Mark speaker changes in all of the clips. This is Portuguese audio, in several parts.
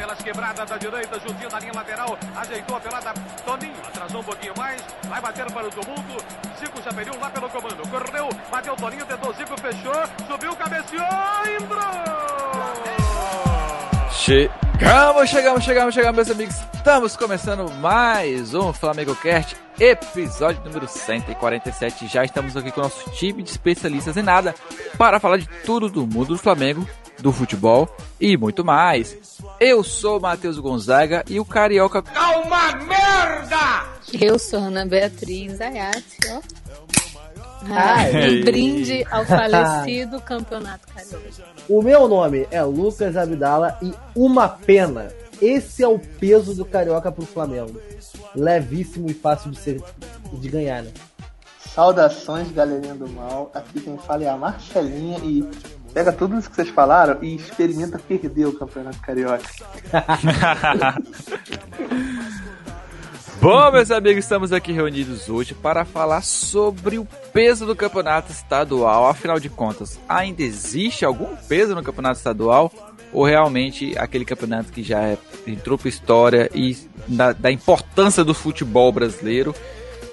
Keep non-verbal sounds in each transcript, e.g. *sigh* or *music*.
Speaker 1: pelas quebradas da direita, juntinho na linha lateral, ajeitou a pelada, Toninho, atrasou um pouquinho mais, vai bater para o tumulto, Zico Chapeliu lá pelo comando, correu, bateu Toninho, tentou Zico, fechou, subiu, cabeceou, entrou!
Speaker 2: Chegamos, chegamos, chegamos, chegamos, meus amigos. Estamos começando mais um Flamengo Cast, episódio número 147. Já estamos aqui com o nosso time de especialistas em nada para falar de tudo do mundo do Flamengo, do futebol e muito mais. Eu sou o Matheus Gonzaga e o Carioca.
Speaker 3: Calma, merda!
Speaker 4: Eu sou Ana Beatriz Ayati, ó. Ah, um brinde ao *laughs* falecido campeonato carioca.
Speaker 5: O meu nome é Lucas Abdala e uma pena. Esse é o peso do carioca pro Flamengo. Levíssimo e fácil de ser de ganhar, né?
Speaker 6: Saudações, galerinha do mal. Aqui quem fala é a Marcelinha e pega tudo isso que vocês falaram e experimenta perder o campeonato carioca. *laughs*
Speaker 2: Bom, meus amigos, estamos aqui reunidos hoje para falar sobre o peso do campeonato estadual. Afinal de contas, ainda existe algum peso no campeonato estadual? Ou realmente aquele campeonato que já é, entrou para história e da, da importância do futebol brasileiro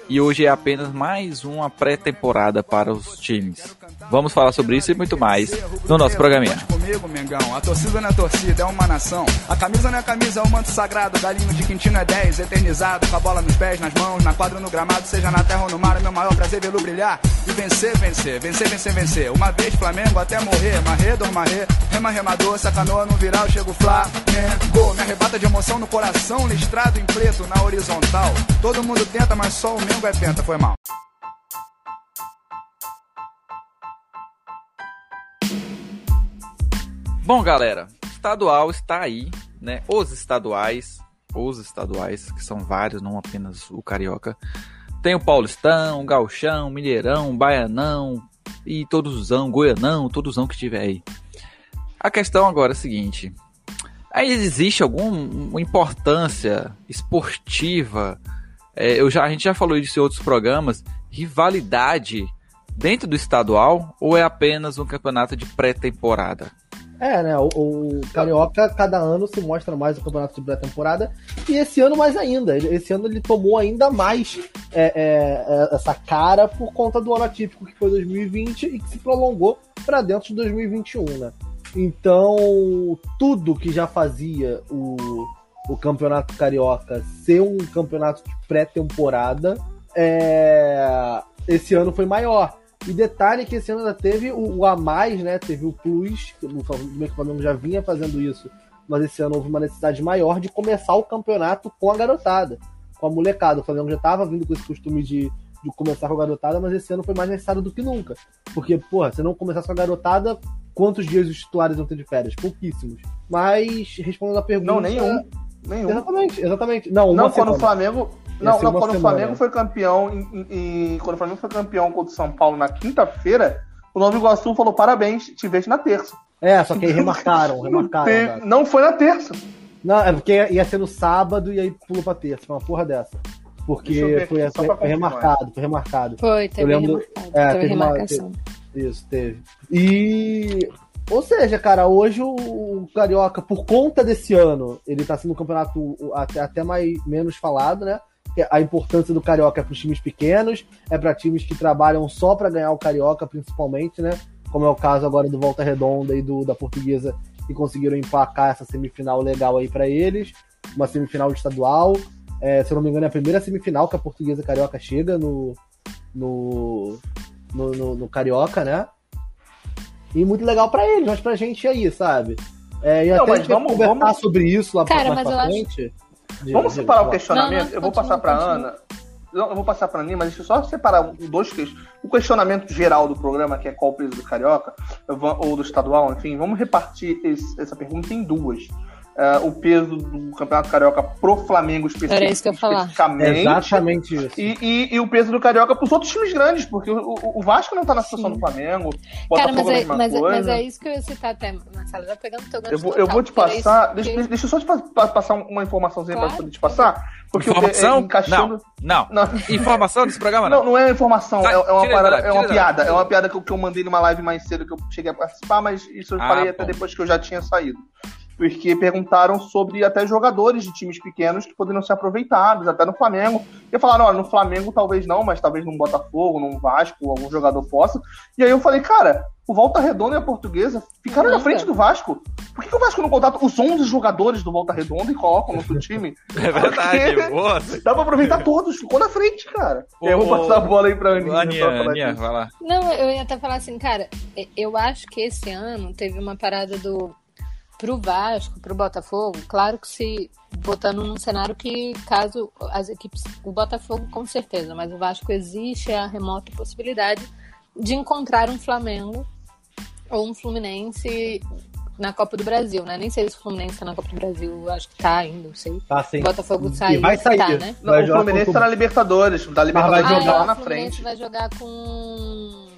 Speaker 2: e hoje é apenas mais uma pré-temporada para os times. Vamos falar sobre isso e muito mais no nosso programinha.
Speaker 7: Comigo, Mengão. A torcida não é torcida, é uma nação. A camisa não é camisa, é o manto sagrado. Galinho de Quintino é 10, eternizado. Com a bola nos pés, nas mãos, na quadra, no gramado. Seja na terra ou no mar, é meu maior prazer vê-lo brilhar. E vencer, vencer, vencer, vencer, vencer. Uma vez Flamengo até morrer. Rema, remador. Sacanoa no viral, chego Flamengo. Me arrebata de emoção no coração, listrado em preto na horizontal. Todo mundo tenta, mas só o Mengo é penta, foi mal.
Speaker 2: Bom, galera, estadual está aí, né? Os estaduais, os estaduais, que são vários, não apenas o carioca. Tem o Paulistão, o Gauchão, Mineirão, Baianão e todosão, Goianão, todosão que tiver aí. A questão agora é a seguinte: aí existe alguma importância esportiva? É, eu já, a gente já falou isso em outros programas. Rivalidade dentro do estadual ou é apenas um campeonato de pré-temporada?
Speaker 5: É, né? O, o, Carioca, cada ano se mostra mais o campeonato de pré-temporada. E esse ano mais ainda. Esse ano ele tomou ainda mais é, é, é essa cara por conta do ano atípico que foi 2020 e que se prolongou para dentro de 2021, né? Então, tudo que já fazia o, o campeonato carioca ser um campeonato de pré-temporada, é, esse ano foi maior. E detalhe que esse ano ainda teve o, o a mais, né? Teve o plus, o Flamengo já vinha fazendo isso, mas esse ano houve uma necessidade maior de começar o campeonato com a garotada, com a molecada. O Flamengo já estava vindo com esse costume de, de começar com a garotada, mas esse ano foi mais necessário do que nunca. Porque, porra, se não começar com a garotada, quantos dias os titulares vão ter de férias? Pouquíssimos. Mas, respondendo a pergunta.
Speaker 6: Não, nenhum. Nenhum.
Speaker 5: Exatamente, exatamente. Não,
Speaker 6: não quando o Flamengo. Não, não quando semana. o Flamengo foi campeão em, em, quando o Flamengo foi campeão contra o São Paulo na quinta-feira, o Nova Iguaçu falou parabéns, te vejo na terça.
Speaker 5: É, só que aí remarcaram, remarcaram.
Speaker 6: não foi na terça.
Speaker 5: Não, é porque ia ser no sábado e aí pulou pra terça, foi uma porra dessa. Porque foi, foi, foi remarcado, foi remarcado.
Speaker 4: Foi, teve Eu lembro, remarcado, é, teve, teve remarcação. Uma,
Speaker 5: teve, isso, teve. E ou seja, cara, hoje o Carioca, por conta desse ano, ele tá sendo um campeonato até, até mais, menos falado, né? A importância do Carioca é para times pequenos, é para times que trabalham só para ganhar o Carioca, principalmente, né? Como é o caso agora do Volta Redonda e do da Portuguesa, que conseguiram emplacar essa semifinal legal aí para eles. Uma semifinal estadual. É, se eu não me engano, é a primeira semifinal que a Portuguesa Carioca chega no, no, no, no, no Carioca, né? E muito legal para eles, mas pra gente aí, sabe? É, e não, até vamos, conversar vamos... sobre isso lá
Speaker 4: Cara, mais pra frente.
Speaker 6: Acho... De, vamos separar o questionamento? Não, não, eu vou passar pra continua. Ana. Eu vou passar para mim, mas deixa eu só separar dois questionamentos. O questionamento geral do programa, que é qual o peso do carioca, ou do estadual, enfim, vamos repartir esse, essa pergunta em duas uh, o peso do Campeonato Carioca pro Flamengo especific,
Speaker 4: Era isso que eu
Speaker 6: especificamente.
Speaker 5: Exatamente isso.
Speaker 6: E, e, e, o peso do Carioca pros outros times grandes, porque o, o Vasco não tá na situação Sim. do Flamengo.
Speaker 4: Cara, mas é, mas, é, mas, é, isso que eu ia citar até, Marcelo, já pegando teu gancho
Speaker 6: eu vou, eu vou te passar, deixa, que... deixa eu só te passar uma informaçãozinha claro. pra poder te passar. Porque
Speaker 2: informação? É, encaixando... Não, não, não. Informação desse programa não?
Speaker 6: Não, não é informação, Sai, é, é, uma, parada, é uma piada. É uma piada que eu, que eu mandei numa live mais cedo que eu cheguei a participar, mas isso eu ah, falei bom. até depois que eu já tinha saído. Porque perguntaram sobre até jogadores de times pequenos que poderiam ser aproveitados, até no Flamengo. E falaram, olha, no Flamengo talvez não, mas talvez num Botafogo, num Vasco, algum jogador possa. E aí eu falei, cara, o Volta Redonda e a Portuguesa ficaram na frente do Vasco. Por que, que o Vasco não contrata os 11 jogadores do Volta Redonda e coloca no seu *laughs* time?
Speaker 2: É verdade, boa.
Speaker 6: Dá pra aproveitar todos, ficou na frente, cara. Ô, eu vou passar a bola aí pra Aninha.
Speaker 2: Aninha, Aninha vai lá.
Speaker 4: Não, eu ia até falar assim, cara, eu acho que esse ano teve uma parada do pro Vasco, pro Botafogo, claro que se botando num cenário que caso as equipes, o Botafogo com certeza, mas o Vasco existe a remota possibilidade de encontrar um Flamengo ou um Fluminense na Copa do Brasil, né? Nem sei se o Fluminense tá na Copa do Brasil, acho que tá ainda, não sei.
Speaker 5: Tá, sim.
Speaker 4: O Botafogo saiu,
Speaker 5: vai sair.
Speaker 4: Tá, né?
Speaker 6: Não, o Fluminense tá na Libertadores, da Libertadores
Speaker 5: vai
Speaker 6: jogar
Speaker 4: ah,
Speaker 6: lá na
Speaker 4: o Fluminense
Speaker 6: frente.
Speaker 4: vai jogar com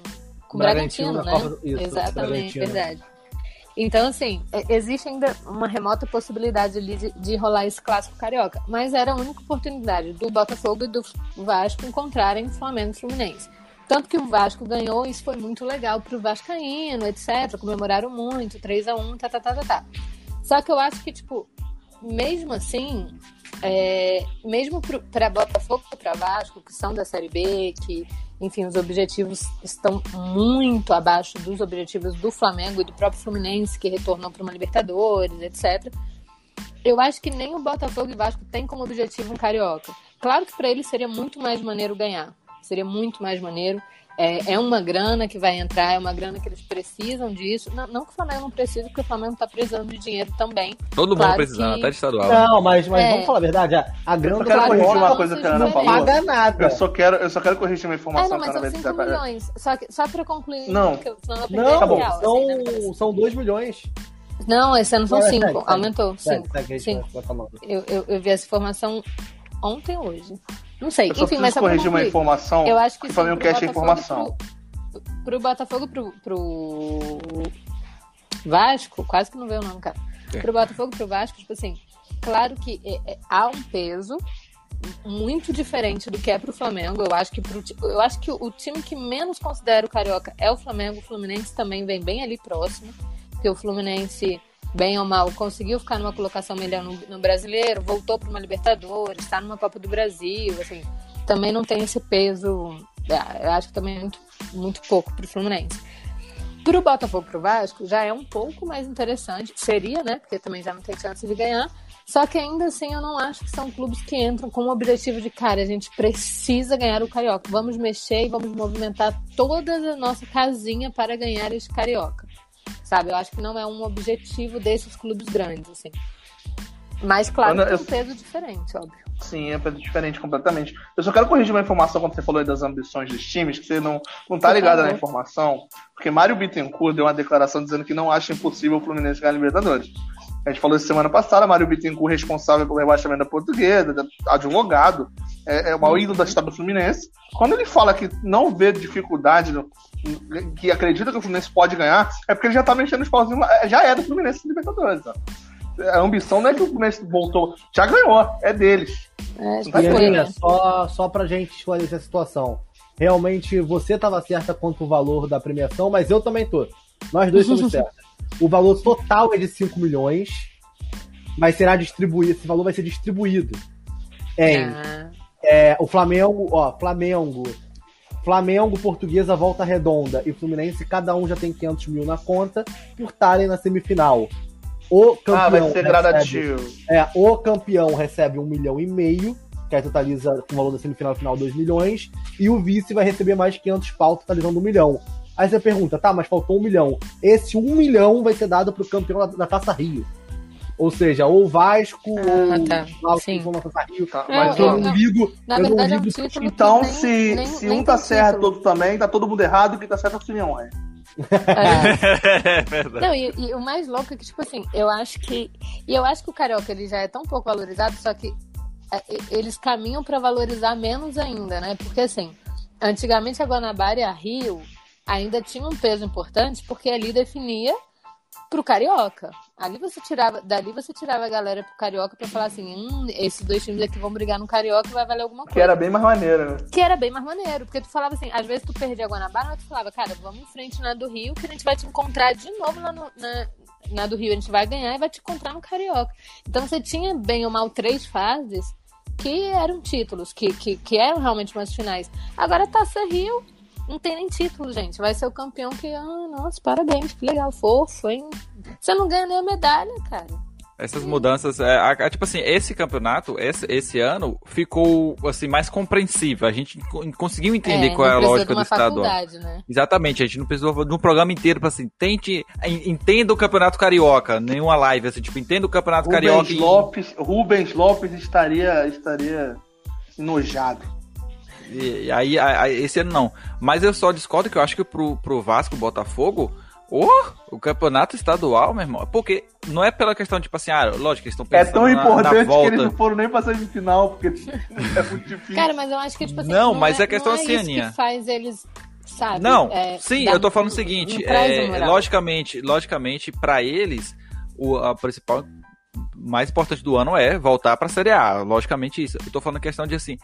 Speaker 4: com o
Speaker 5: Bragantino
Speaker 4: Bragantino, né?
Speaker 5: Copa isso,
Speaker 4: Exatamente,
Speaker 5: Bragantino.
Speaker 4: verdade. Então, assim, é- existe ainda uma remota possibilidade ali de, de rolar esse clássico carioca. Mas era a única oportunidade do Botafogo e do Vasco encontrarem Flamengo e Fluminense. Tanto que o Vasco ganhou, isso foi muito legal pro Vascaíno, etc. Comemoraram muito, 3 a 1 tá, tá, tá, tá, tá. Só que eu acho que, tipo, mesmo assim, é, mesmo pra Botafogo e pra Vasco, que são da Série B, que, enfim, os objetivos estão muito abaixo dos objetivos do Flamengo e do próprio Fluminense, que retornou para uma Libertadores, etc. Eu acho que nem o Botafogo e Vasco têm como objetivo um carioca. Claro que para eles seria muito mais maneiro ganhar. Seria muito mais maneiro. É, é uma grana que vai entrar, é uma grana que eles precisam disso. Não, não que o Flamengo não precise, porque o Flamengo está precisando de dinheiro também.
Speaker 2: Todo
Speaker 4: Claro
Speaker 2: mundo precisando,
Speaker 4: que-
Speaker 2: até de estadual.
Speaker 5: Não, mas, mas
Speaker 4: É.
Speaker 5: vamos falar a verdade. A, a grana
Speaker 6: só
Speaker 5: do
Speaker 6: quero corrigir uma coisa que a Ana
Speaker 5: não
Speaker 6: falou.
Speaker 5: paga nada.
Speaker 6: Eu só quero, eu só quero corrigir uma informação
Speaker 4: não,
Speaker 6: que
Speaker 4: mas são
Speaker 6: vai
Speaker 4: 5
Speaker 6: dizer.
Speaker 4: milhões. Só, que, só pra concluir.
Speaker 6: Não.
Speaker 4: porque senão eu vou perder
Speaker 5: Não,
Speaker 4: a real, assim, né?
Speaker 5: são, são 2 milhões.
Speaker 4: Não, esse ano são
Speaker 5: Vai,
Speaker 4: 5.
Speaker 5: segue, segue.
Speaker 4: Aumentou.
Speaker 5: Segue,
Speaker 4: 5.
Speaker 5: segue aí,
Speaker 4: Sim.
Speaker 5: vai falando.
Speaker 4: Eu, eu, eu vi essa informação ontem hoje. Não sei.
Speaker 6: Eu só
Speaker 4: Enfim, mas
Speaker 6: corrigir uma informação
Speaker 4: Eu acho que
Speaker 6: que o Flamengo quer
Speaker 4: e
Speaker 6: informação.
Speaker 4: Pro, pro Botafogo e pro, pro Vasco, quase que não veio o nome, cara.
Speaker 2: É.
Speaker 4: Pro Botafogo e pro Vasco, tipo assim, claro que é- é- há um peso muito diferente do que é pro Flamengo. Eu acho que pro, eu acho que o, o time que menos considera o Carioca é o Flamengo. O Fluminense também vem bem ali próximo, porque o Fluminense bem ou mal, conseguiu ficar numa colocação melhor no, no brasileiro, voltou para uma Libertadores, está numa Copa do Brasil, assim, também não tem esse peso. é, Eu acho que também é muito, muito pouco para o Fluminense. Para o Botafogo para o Vasco já é um pouco mais interessante, seria, né? Porque também já não tem chance de ganhar. Só que ainda assim eu não acho que são clubes que entram com o objetivo de, cara, a gente precisa ganhar o Carioca. Vamos mexer e vamos movimentar toda a nossa casinha para ganhar esse Carioca. Sabe? Eu acho que não é um objetivo desses clubes grandes, assim. Mas, claro,
Speaker 6: Ana,
Speaker 4: tem um
Speaker 6: eu-
Speaker 4: peso diferente, óbvio.
Speaker 6: Sim, é diferente completamente. Eu só quero corrigir uma informação quando você falou aí das ambições dos times, que você não, não tá ligado na informação, porque Mário Bittencourt deu uma declaração dizendo que não acha impossível o Fluminense ganhar a Libertadores. A gente falou isso semana passada, Mário Bittencourt responsável pelo rebaixamento da portuguesa, advogado, é, é o maior ídolo da história do Fluminense. Quando ele fala que não vê dificuldade, no- que acredita que o Fluminense pode ganhar, é porque ele já tá mexendo os pauzinhos, lá. já é do Fluminense Libertadores. ó. A ambição não é que o Fluminense voltou, já ganhou, é deles.
Speaker 4: É,
Speaker 5: E Aninha,
Speaker 4: né?
Speaker 5: só, só pra gente esclarecer a situação. Realmente você estava certa quanto o valor da premiação, mas eu também tô. Nós dois estamos *laughs* certos. O valor total é de 5 milhões, mas será distribuído. Esse valor vai ser distribuído em
Speaker 4: Ah,
Speaker 5: é, o Flamengo, ó, Flamengo, Flamengo, Portuguesa, Volta Redonda e Fluminense, cada um já tem 500 mil na conta por estarem na semifinal. O campeão
Speaker 6: Ah, vai ser
Speaker 5: recebe-
Speaker 6: gradativo.
Speaker 5: é, o campeão recebe um milhão e meio, que aí totaliza com o valor da semifinal final 2 milhões, e o vice vai receber mais 500 pau, totalizando um milhão. Aí você pergunta, tá, mas faltou um milhão. Esse um milhão vai ser dado pro campeão da, da Taça Rio. Ou seja, ou o Vasco,
Speaker 4: Ah,
Speaker 5: ou
Speaker 4: tá.
Speaker 5: o Vasco Rio.
Speaker 6: Tá,
Speaker 4: É,
Speaker 6: mas,
Speaker 5: eu
Speaker 6: ó,
Speaker 5: não ligo,
Speaker 4: na
Speaker 5: eu não
Speaker 4: verdade, é um
Speaker 5: ligo
Speaker 4: título que
Speaker 6: então,
Speaker 4: nem-
Speaker 6: se,
Speaker 4: nem-
Speaker 6: se
Speaker 4: nem
Speaker 6: um tá certo,
Speaker 4: título.
Speaker 6: outro também, tá todo mundo errado, quem tá certo é o Simeão. É. *laughs*
Speaker 4: É.
Speaker 2: é verdade.
Speaker 4: Não, e, e o mais louco é que, tipo assim, eu acho que. E eu acho que o Carioca ele já é tão pouco valorizado, só que é, eles caminham pra valorizar menos ainda, né? Porque assim, antigamente a Guanabara e a Rio ainda tinham um peso importante, porque ali definia pro Carioca. Ali você tirava, dali você tirava a galera pro Carioca pra falar assim, hum, esses dois times aqui vão brigar no Carioca e vai valer alguma coisa.
Speaker 6: Que era bem mais maneiro, né?
Speaker 4: Que era bem mais maneiro, porque tu falava assim, às vezes tu perdia a Guanabara, mas tu falava, cara, vamos em frente na do Rio, que a gente vai te encontrar de novo lá no, na- na do Rio a gente vai ganhar e vai te encontrar no Carioca. Então você tinha bem ou mal três fases que eram títulos, que, que, que eram realmente umas finais. Agora Taça Rio não tem nem título, gente. Vai ser o campeão que, ah, nossa, parabéns, que legal, fofo, hein? Você não ganha nem a medalha, cara.
Speaker 2: Essas mudanças, é, a- a- tipo assim, esse campeonato, esse, esse ano, ficou assim mais compreensível. A gente co- conseguiu entender
Speaker 4: É,
Speaker 2: qual é a lógica
Speaker 4: de
Speaker 2: do estadual.
Speaker 4: né?
Speaker 2: Exatamente, a gente não precisou de um programa inteiro pra assim, tente, en- entenda o Campeonato Carioca, nenhuma live, assim, tipo, entenda o Campeonato Carioca
Speaker 6: Rubens
Speaker 2: e-
Speaker 6: Lopes, Rubens Lopes estaria, estaria enojado.
Speaker 2: E, e aí, a- a- esse ano não. Mas eu só discordo que eu acho que pro, pro Vasco, Botafogo, oh, o campeonato estadual, meu irmão. Porque não é pela questão, tipo assim, ah, lógico que eles estão
Speaker 6: É
Speaker 2: pensando
Speaker 6: tão
Speaker 2: na- na,
Speaker 6: importante que eles
Speaker 2: volta.
Speaker 6: não foram nem pra semifinal, porque *laughs* é muito difícil.
Speaker 4: Cara, mas eu acho que, tipo assim,
Speaker 2: Não, mas é questão
Speaker 4: não é
Speaker 2: assim,
Speaker 4: isso
Speaker 2: Aninha.
Speaker 4: que faz eles, sabe?
Speaker 2: Não,
Speaker 4: é,
Speaker 2: sim, eu tô falando
Speaker 4: um-
Speaker 2: o seguinte,
Speaker 4: um
Speaker 2: é, logicamente, logicamente, para eles, o a principal mais importante do ano é voltar pra Série A, logicamente isso. Eu tô falando a questão de assim,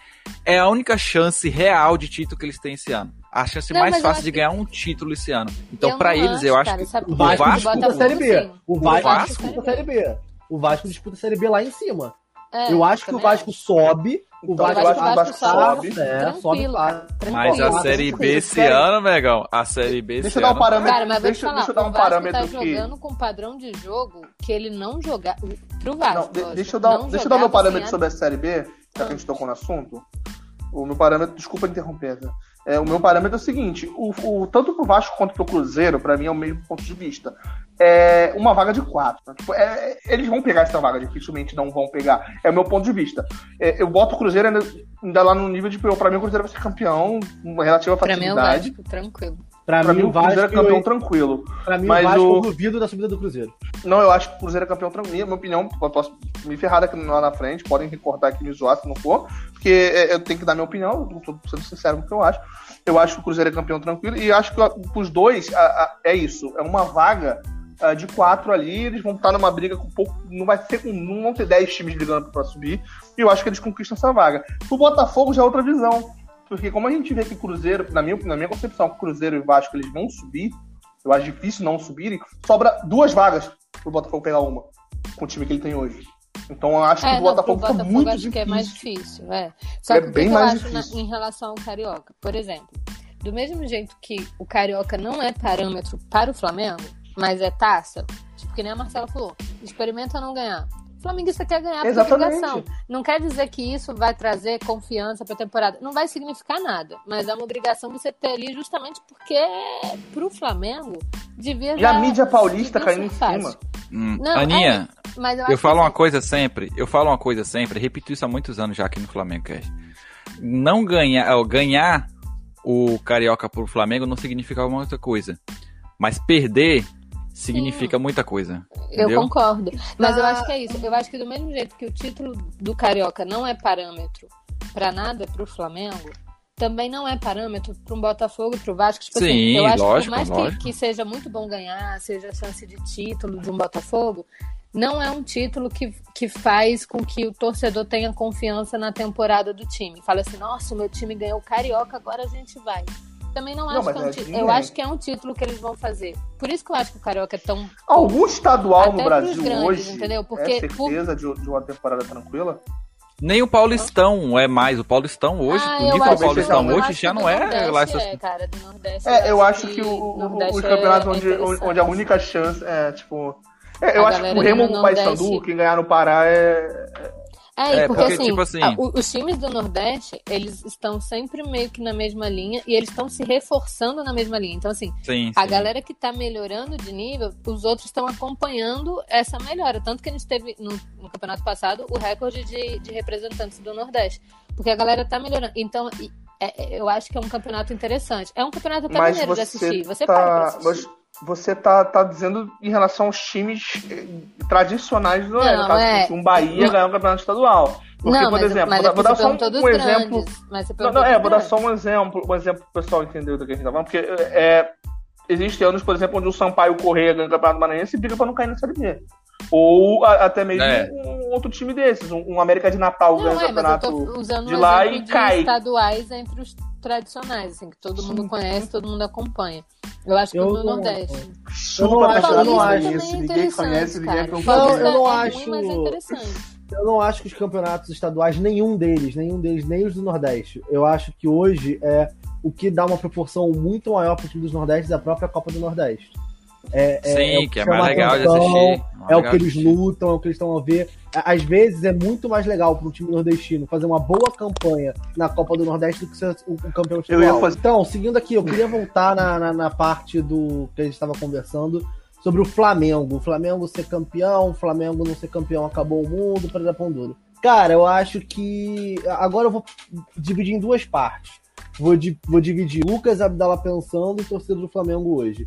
Speaker 2: é a única chance real de título que eles têm esse ano. A chance
Speaker 4: Não,
Speaker 2: mais fácil
Speaker 4: acho
Speaker 2: de
Speaker 4: que-
Speaker 2: ganhar um título esse ano. Então, pra
Speaker 4: não
Speaker 2: eles, eu acho
Speaker 4: cara,
Speaker 2: que
Speaker 4: sabe
Speaker 5: O
Speaker 4: por quê?
Speaker 5: Vasco,
Speaker 2: Vasco-
Speaker 5: disputa a Série B. O. Vasco,
Speaker 2: Vasco-
Speaker 5: disputa a Série B. O Vasco disputa a Série B lá em cima.
Speaker 4: É,
Speaker 5: eu acho que o Vasco sobe. O
Speaker 6: Então,
Speaker 5: Vasco,
Speaker 6: eu acho que o Vasco sobe.
Speaker 5: É, sobe fácil.
Speaker 4: cara, tranquilo.
Speaker 2: Mas a. Série B esse ano, Megão, a Série B esse
Speaker 6: Deixa eu dar um
Speaker 2: ano...
Speaker 6: parâmetro.
Speaker 4: Cara, mas vou te
Speaker 6: deixa,
Speaker 4: falar,
Speaker 6: deixa eu dar
Speaker 4: o
Speaker 6: um
Speaker 4: Vasco
Speaker 6: parâmetro
Speaker 4: tá
Speaker 6: aqui.
Speaker 4: jogando com um padrão de jogo que ele não joga pro Vasco.
Speaker 6: Não,
Speaker 4: lógico,
Speaker 6: deixa eu dar,
Speaker 4: não
Speaker 6: deixa eu dar meu parâmetro sobre a Série B, já que a gente tocou no assunto. O meu parâmetro, desculpa interromper, é, o meu parâmetro é o seguinte: o, o- tanto pro Vasco quanto pro Cruzeiro, pra mim, é o mesmo ponto de vista. É uma vaga de quatro. Tipo, é- eles vão pegar essa vaga, dificilmente não vão pegar. É o meu ponto de vista. É, eu boto o Cruzeiro ainda, ainda lá no nível de. Pra mim, o Cruzeiro vai ser campeão, com uma relativa
Speaker 4: Pra mim é o
Speaker 6: facilidade.
Speaker 4: Vasco, tranquilo.
Speaker 5: Pra,
Speaker 6: Pra
Speaker 5: mim, o
Speaker 6: Cruzeiro é campeão tranquilo.
Speaker 5: pra mim,
Speaker 6: mas
Speaker 5: o Vasco
Speaker 6: o-
Speaker 5: eu duvido da subida do Cruzeiro.
Speaker 6: Não, eu acho que o Cruzeiro é campeão tranquilo. Minha opinião, eu posso me ferrar aqui lá na frente, podem recortar aqui me zoar se não for, porque é, eu tenho que dar minha opinião, eu tô sendo sincero com o que eu acho. Eu acho que o Cruzeiro é campeão tranquilo e acho que os dois a- a- é isso, é uma vaga ah, de quatro ali, eles vão estar numa briga com pouco, não vai ter, com- não vão ter dez times brigando pra subir, e eu acho que eles conquistam essa vaga. O Botafogo já é outra visão, porque como a gente vê que o Cruzeiro, na minha, na minha concepção, que Cruzeiro e Vasco eles vão subir, eu acho difícil não subirem, sobra duas vagas pro Botafogo pegar uma, com o time que ele tem hoje. Então eu acho que
Speaker 4: É,
Speaker 6: o
Speaker 4: não, pro
Speaker 6: Botafogo fica
Speaker 4: Botafogo
Speaker 6: muito
Speaker 4: acho
Speaker 6: difícil.
Speaker 4: que é mais difícil, é. Só
Speaker 6: É
Speaker 4: que que
Speaker 6: bem
Speaker 4: que
Speaker 6: mais
Speaker 4: acho na-
Speaker 6: difícil.
Speaker 4: em relação ao Carioca? Por exemplo, do mesmo jeito que o Carioca não é parâmetro para o Flamengo, mas é taça, tipo que nem a Marcela falou, experimenta não ganhar. O flamenguista quer ganhar por
Speaker 6: Exatamente.
Speaker 4: obrigação. Não quer dizer que isso vai trazer confiança para a temporada. Não vai significar nada, mas é uma obrigação você ter ali justamente porque pro Flamengo devia
Speaker 6: E a mídia paulista caindo em
Speaker 4: fácil.
Speaker 6: cima.
Speaker 2: Hum,
Speaker 4: Não,
Speaker 2: Aninha,
Speaker 4: é, mas eu,
Speaker 2: Eu falo
Speaker 4: que,
Speaker 2: uma
Speaker 4: assim,
Speaker 2: coisa sempre, eu falo uma coisa sempre, repito isso há muitos anos já aqui no Flamengo Cast. Não ganhar, ó, ganhar o Carioca pro Flamengo não significa muita coisa. Mas perder significa muita coisa.
Speaker 4: Eu
Speaker 2: entendeu?
Speaker 4: concordo. Mas eu acho que é isso. Eu acho que do mesmo jeito que o título do Carioca não é parâmetro pra nada pro Flamengo, também não é parâmetro para um Botafogo e pro Vasco. Tipo assim,
Speaker 2: Sim,
Speaker 4: eu acho
Speaker 2: lógico,
Speaker 4: que por mais que, que seja muito bom ganhar, seja a chance de título de um Botafogo, não é um título que, que faz com que o torcedor tenha confiança na temporada do time. Fala assim, nossa, o meu time ganhou o Carioca, agora a gente vai. Também não
Speaker 6: Não,
Speaker 4: acho
Speaker 6: mas
Speaker 4: que é um
Speaker 6: é
Speaker 4: título. Eu acho que é um título que eles vão fazer. Por isso que eu acho que o Carioca é tão
Speaker 6: Algum estadual
Speaker 4: Até
Speaker 6: no Brasil
Speaker 4: grandes,
Speaker 6: hoje
Speaker 4: entendeu? Porque
Speaker 6: é certeza de, de uma temporada tranquila?
Speaker 2: Nem o Paulistão é mais. O Paulistão hoje,
Speaker 4: Ah,
Speaker 2: o nível do Paulistão hoje já não é
Speaker 4: Nordeste
Speaker 2: lá essas...
Speaker 4: É, cara, do Nordeste,
Speaker 6: É, eu acho que o, os campeonatos
Speaker 4: é
Speaker 6: onde,
Speaker 4: interessante.
Speaker 6: onde a única chance é, tipo. é, eu
Speaker 4: A
Speaker 6: acho que o Remo
Speaker 4: do
Speaker 6: com o Paysandu, quem ganhar no Pará é.
Speaker 4: É,
Speaker 2: É,
Speaker 4: porque,
Speaker 2: porque,
Speaker 4: assim,
Speaker 2: tipo assim-
Speaker 4: a- o- os times do Nordeste, eles estão sempre meio que na mesma linha e eles estão se reforçando na mesma linha. Então, assim,
Speaker 2: Sim,
Speaker 4: a
Speaker 2: sim.
Speaker 4: galera que tá melhorando de nível, os outros estão acompanhando essa melhora. Tanto que a gente teve no, no campeonato passado o recorde de, de representantes do Nordeste. Porque a galera tá melhorando. Então, e- é- é- eu acho que é um campeonato interessante. É um campeonato até
Speaker 6: Mas
Speaker 4: maneiro de assistir. Você pra
Speaker 6: tá.
Speaker 4: assistir.
Speaker 6: mas Você tá, tá dizendo em relação aos times eh, tradicionais do No caso,
Speaker 4: é.
Speaker 6: se um Bahia
Speaker 4: Não.
Speaker 6: ganhar um campeonato estadual. Porque,
Speaker 4: não,
Speaker 6: por
Speaker 4: mas,
Speaker 6: exemplo,
Speaker 4: mas
Speaker 6: vou, dar-
Speaker 4: é
Speaker 6: vou dar só um, um exemplo.
Speaker 4: grandes,
Speaker 6: Não, não, é, vou dar só um exemplo, um exemplo pro pessoal entender do que a gente tá falando, porque é, existem anos, por exemplo, onde o Sampaio Correia ganha o Campeonato Maranhense e briga pra não cair na Série B. Ou a- até mesmo
Speaker 2: É.
Speaker 6: um outro time desses, um, um América de Natal ganha
Speaker 4: Não,
Speaker 6: o
Speaker 4: é, mas eu
Speaker 6: campeonato.
Speaker 4: tô usando
Speaker 6: de lá e
Speaker 4: de
Speaker 6: cai.
Speaker 4: estaduais entre os tradicionais, assim, que todo mundo conhece, todo mundo acompanha. Eu acho que
Speaker 5: Eu
Speaker 4: no
Speaker 5: não-
Speaker 4: Nordeste.
Speaker 5: Eu não acho, eu não acho.
Speaker 4: também é
Speaker 6: isso. Ninguém conhece, ninguém
Speaker 4: cara.
Speaker 6: acompanha.
Speaker 4: Paulista
Speaker 5: Não, eu não
Speaker 4: é
Speaker 5: acho-
Speaker 4: mas é interessante.
Speaker 5: Eu não acho que os campeonatos estaduais, nenhum deles, nenhum deles, nem os do Nordeste. Eu acho que hoje é o que dá uma proporção muito maior para o time dos Nordeste é a própria Copa do Nordeste. É, é-
Speaker 2: Sim,
Speaker 5: é o
Speaker 2: que é mais legal de
Speaker 5: atenção,
Speaker 2: assistir. mais
Speaker 5: É o que
Speaker 2: de
Speaker 5: eles lutam, é o que eles estão a ver. À- Às vezes é muito mais legal para um time nordestino fazer uma boa campanha na Copa do Nordeste do que ser o, o campeão
Speaker 6: Eu ia
Speaker 5: estadual.
Speaker 6: fazer-
Speaker 5: Então, seguindo aqui, eu queria voltar na, na, na parte do que a gente estava conversando sobre o Flamengo. O Flamengo ser campeão, o Flamengo não ser campeão acabou o mundo, para pão duro. Cara, eu acho que. Agora eu vou dividir em duas partes. Vou, di- vou dividir Lucas Abdala pensando e torcida do Flamengo hoje.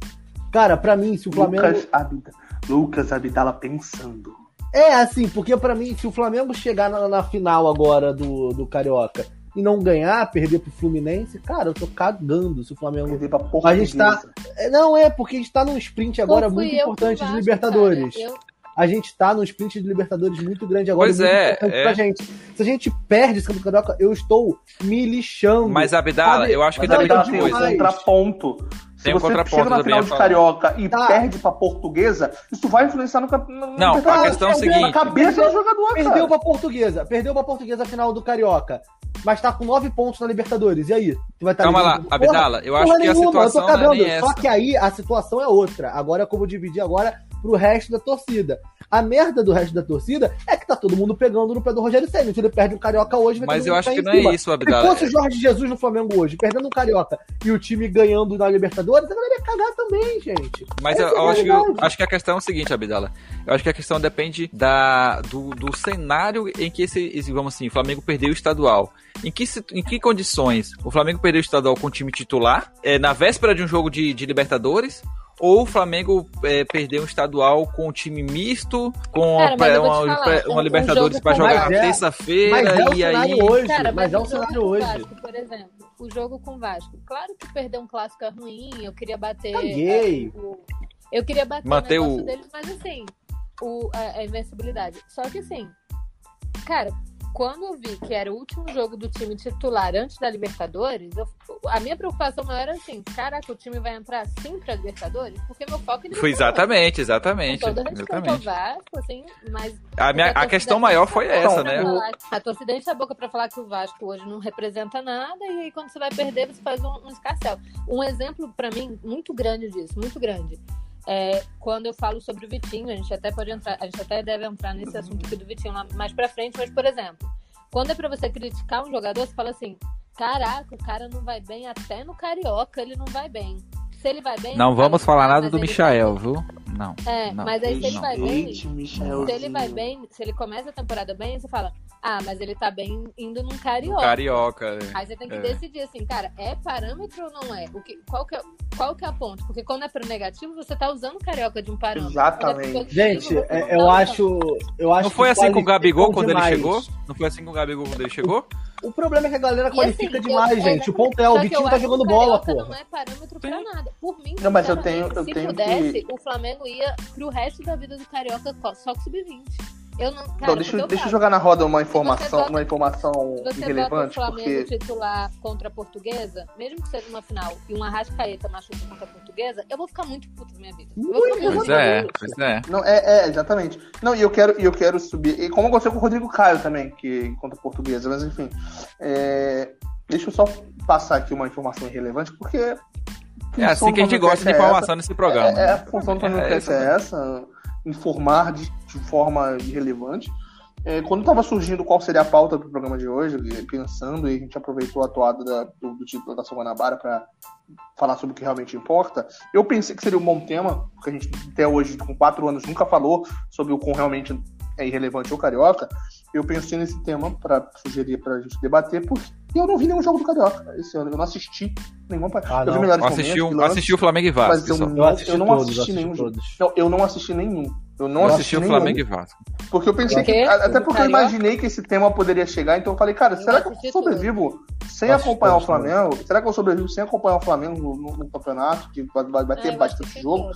Speaker 5: Cara, pra mim, se o Flamengo.
Speaker 6: Lucas, Abda, Lucas Abdala pensando.
Speaker 5: É, assim, porque pra mim, se o Flamengo chegar na, na final agora do, do Carioca e não ganhar, perder pro Fluminense, cara, eu tô cagando se o Flamengo.
Speaker 6: Perder pra
Speaker 5: A gente tá-. É, Não, é, porque a gente tá num sprint agora
Speaker 4: Pô,
Speaker 5: muito importante de Libertadores.
Speaker 4: cara. Eu-
Speaker 5: A gente tá num sprint de Libertadores muito grande agora.
Speaker 2: Pois
Speaker 5: e muito
Speaker 2: é,
Speaker 5: importante
Speaker 2: é.
Speaker 5: pra gente. Se a gente perde esse Campeonato Carioca, eu estou me lixando.
Speaker 2: Mas, Abdala,
Speaker 5: Sabe?
Speaker 2: eu acho que
Speaker 6: Mas
Speaker 2: depende
Speaker 6: Abdala
Speaker 2: de
Speaker 6: tem um
Speaker 2: coisa.
Speaker 6: contraponto. Se
Speaker 2: Tem um
Speaker 6: você chega na final de. Carioca e
Speaker 5: Tá.
Speaker 6: perde pra portuguesa, isso vai influenciar no campeonato.
Speaker 2: Não, a questão é o seguinte.
Speaker 6: Na cabeça do jogador,
Speaker 5: Perdeu
Speaker 6: cara.
Speaker 5: pra Portuguesa. Perdeu pra Portuguesa a final do Carioca. Mas tá com nove pontos na Libertadores. E aí? Tu vai tá
Speaker 2: Calma lá? Abdala, eu
Speaker 5: porra
Speaker 2: acho que a
Speaker 5: nenhuma,
Speaker 2: situação
Speaker 5: eu tô
Speaker 2: não é nem
Speaker 5: Só
Speaker 2: essa.
Speaker 5: que aí a situação é outra. Agora como dividir agora pro resto da torcida. A merda do resto da torcida é que tá todo mundo pegando no pé do Rogério Senna. Se ele perde o Carioca hoje, vai
Speaker 2: Mas eu acho que não é
Speaker 5: cima.
Speaker 2: isso,
Speaker 5: Se
Speaker 2: Abdala.
Speaker 5: fosse o Jorge Jesus no Flamengo hoje, perdendo o Carioca e o time ganhando na Libertadores, a galera ia cagar também, gente.
Speaker 2: Mas
Speaker 5: Essa
Speaker 2: eu,
Speaker 5: é
Speaker 2: eu acho, que, eu acho que a questão é o seguinte, Abdala. Eu acho que a questão depende da, do, do cenário em que esse, esse, vamos assim, o Flamengo perdeu o estadual. Em que, em que condições o Flamengo perdeu o estadual com o time titular, é, na véspera de um jogo de, de Libertadores, ou o Flamengo é, perdeu um estadual com um time misto, com
Speaker 4: Cara, mas te
Speaker 2: uma,
Speaker 4: falar,
Speaker 2: uma
Speaker 4: um- um
Speaker 2: Libertadores pra
Speaker 4: com-
Speaker 2: jogar
Speaker 5: Mas
Speaker 2: na
Speaker 5: é-
Speaker 2: terça-feira
Speaker 5: Mas é
Speaker 2: e aí.
Speaker 5: cenário hoje.
Speaker 4: Cara,
Speaker 5: mas, é o
Speaker 4: jogo
Speaker 5: cenário
Speaker 4: com
Speaker 5: hoje.
Speaker 4: Vasco, por exemplo, o jogo com o Vasco. Claro que perder um clássico é ruim, eu queria bater.
Speaker 5: Caguei.
Speaker 4: é, o- eu queria bater o- deles, mas assim, o, a, a invencibilidade. Só que assim, cara, quando eu vi que era o último jogo do time titular antes da Libertadores, eu- a minha preocupação maior era assim: caraca, o time vai entrar assim pra Libertadores? Porque meu foco é
Speaker 2: Foi exatamente, exatamente.
Speaker 4: Com todo respeito ao
Speaker 2: exatamente.
Speaker 4: Vasco, assim, mas
Speaker 2: A, minha, a
Speaker 4: torcida
Speaker 2: questão maior
Speaker 4: a
Speaker 2: foi essa, né?
Speaker 4: falar- A torcida enche a boca pra falar que o Vasco hoje não representa nada e aí quando você vai perder, você faz um, um escarcel. Um exemplo pra mim muito grande disso, muito grande. É quando eu falo sobre o Vitinho, a gente até pode entrar, a gente até deve entrar nesse assunto aqui do Vitinho lá mais pra frente, mas por exemplo, quando é pra você criticar um jogador, você fala assim: "Caraca, o cara não vai bem até no carioca, ele não vai bem". Se ele vai bem,
Speaker 2: Não vamos falar
Speaker 4: "Ah,
Speaker 2: nada do Michael, viu? Não.
Speaker 4: bem". É,
Speaker 2: Não.
Speaker 4: mas aí se ele vai bem, se ele vai bem, se ele começa a temporada bem, você fala, ah, mas ele tá bem indo num carioca.
Speaker 2: Carioca. é.
Speaker 4: Aí você tem que
Speaker 2: É.
Speaker 4: decidir assim, cara, é parâmetro ou não é? O que, qual, que é qual que é a ponto? Porque quando é pro negativo, você tá usando carioca de um parâmetro.
Speaker 6: Exatamente.
Speaker 4: É
Speaker 5: Gente, é-
Speaker 4: tá
Speaker 5: eu
Speaker 4: usando.
Speaker 5: acho. Eu acho
Speaker 2: Não foi
Speaker 5: que
Speaker 2: assim com o Gabigol
Speaker 5: qualificam
Speaker 2: quando ele
Speaker 5: demais.
Speaker 2: chegou? Não foi assim com o Gabigol quando ele chegou?
Speaker 5: O problema é que a galera
Speaker 4: E
Speaker 5: qualifica
Speaker 4: assim,
Speaker 5: demais,
Speaker 4: eu-
Speaker 5: gente.
Speaker 4: eu-
Speaker 5: O ponto é, o Vitinho tá jogando bola, porra.
Speaker 4: Não é parâmetro pra nada. Por mim,
Speaker 6: Não, mas eu tenho- eu
Speaker 4: se
Speaker 6: tenho
Speaker 4: pudesse,
Speaker 6: que-
Speaker 4: o Flamengo ia pro resto da vida do Carioca só com sub-20. Eu não, cara,
Speaker 6: Então, deixa, eu- deixa eu jogar na roda uma informação,
Speaker 4: bota-
Speaker 6: uma informação
Speaker 4: você
Speaker 6: irrelevante,
Speaker 4: bota o Flamengo
Speaker 6: porque
Speaker 4: titular contra a Portuguesa, mesmo que seja uma final, e um Arrascaeta machuca contra a Portuguesa, eu vou ficar muito puto na minha vida. Ficar
Speaker 2: Pois
Speaker 4: muito
Speaker 2: é, pois é.
Speaker 6: Não, é, é, exatamente. Não, e eu quero, e eu quero subir. E como aconteceu com o Rodrigo Caio também, que contra a portuguesa, mas enfim. É, deixa eu só passar aqui uma informação irrelevante, porque.
Speaker 2: É assim que a gente gosta de informação nesse programa.
Speaker 6: É, é, a função do
Speaker 2: É,
Speaker 6: podcast é, essa, informar de, de forma irrelevante. É, quando estava surgindo qual seria a pauta do programa de hoje, pensando, e a gente aproveitou a toada da- do, do título da Guanabara para falar sobre o que realmente importa, eu pensei que seria um bom tema, porque a gente até hoje, com quatro anos, nunca falou sobre o quão realmente é irrelevante o Carioca. Eu pensei nesse tema para sugerir para a gente debater, porque eu não vi nenhum jogo do Carioca esse ano, eu não assisti nenhuma partida.
Speaker 5: Ah,
Speaker 6: eu vi melhores
Speaker 2: Assistiu,
Speaker 6: momentos, lances,
Speaker 2: assistiu o Flamengo e Vasco.
Speaker 6: eu não,
Speaker 5: Eu assisti
Speaker 6: não assisti
Speaker 5: assisti
Speaker 6: nenhum. Não, eu não assisti nenhum. Eu não
Speaker 2: Eu
Speaker 6: assisti,
Speaker 2: o
Speaker 6: nenhum.
Speaker 2: Flamengo e Vasco.
Speaker 6: Porque eu pensei que. Até porque eu imaginei que esse tema poderia chegar, então eu falei, cara,
Speaker 4: Eu
Speaker 6: será que eu sobrevivo sem
Speaker 5: Eu assisti
Speaker 6: acompanhar o. Flamengo? Será que eu sobrevivo sem acompanhar o Flamengo no, no- no campeonato? Que vai, vai- ter bastante jogo?